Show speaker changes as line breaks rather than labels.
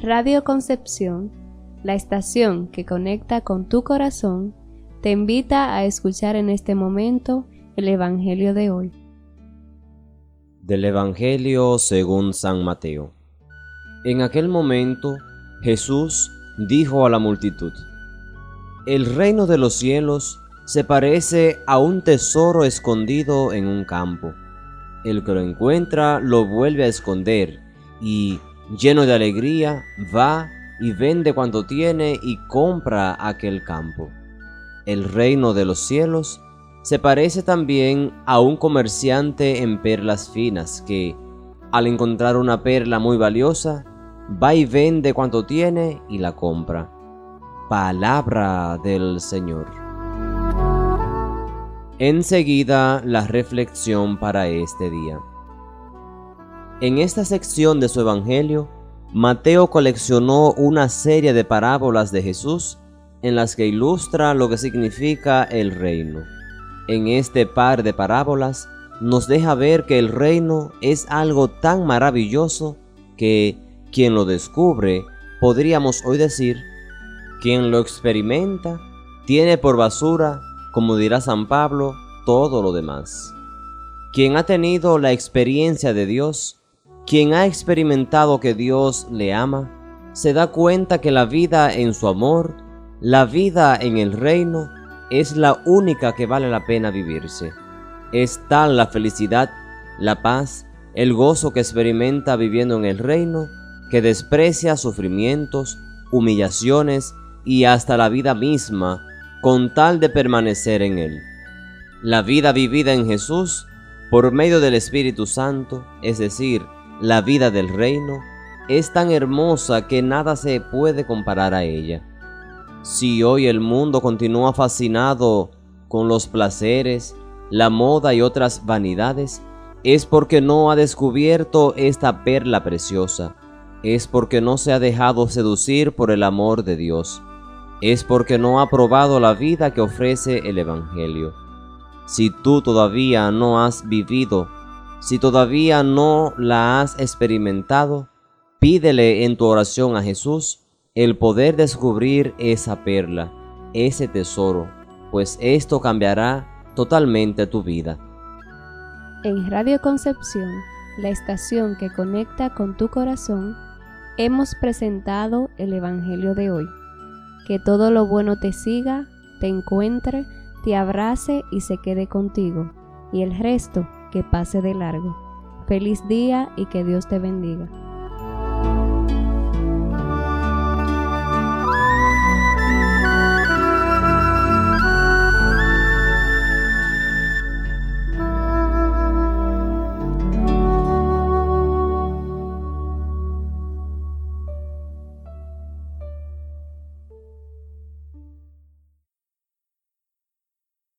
Radio Concepción, la estación que conecta con tu corazón, te invita a escuchar en este momento el Evangelio de hoy.
Del Evangelio según San Mateo. En aquel momento Jesús dijo a la multitud, El reino de los cielos se parece a un tesoro escondido en un campo. El que lo encuentra lo vuelve a esconder y, lleno de alegría, va y vende cuanto tiene y compra aquel campo. El reino de los cielos se parece también a un comerciante en perlas finas que, al encontrar una perla muy valiosa, va y vende cuanto tiene y la compra. Palabra del Señor. Enseguida la reflexión para este día. En esta sección de su Evangelio, Mateo coleccionó una serie de parábolas de Jesús en las que ilustra lo que significa el reino. En este par de parábolas nos deja ver que el reino es algo tan maravilloso que quien lo descubre, podríamos hoy decir, quien lo experimenta, tiene por basura como dirá San Pablo, todo lo demás. Quien ha tenido la experiencia de Dios, quien ha experimentado que Dios le ama, se da cuenta que la vida en su amor, la vida en el reino, es la única que vale la pena vivirse. Es tal la felicidad, la paz, el gozo que experimenta viviendo en el reino, que desprecia sufrimientos, humillaciones y hasta la vida misma con tal de permanecer en Él. La vida vivida en Jesús por medio del Espíritu Santo, es decir, la vida del reino, es tan hermosa que nada se puede comparar a ella. Si hoy el mundo continúa fascinado con los placeres, la moda y otras vanidades, es porque no ha descubierto esta perla preciosa, es porque no se ha dejado seducir por el amor de Dios es porque no ha probado la vida que ofrece el Evangelio. Si tú todavía no has vivido, si todavía no la has experimentado, pídele en tu oración a Jesús el poder descubrir esa perla, ese tesoro, pues esto cambiará totalmente tu vida.
En Radio Concepción, la estación que conecta con tu corazón, hemos presentado el Evangelio de hoy que todo lo bueno te siga, te encuentre, te abrace y se quede contigo, y el resto que pase de largo. Feliz día y que Dios te bendiga.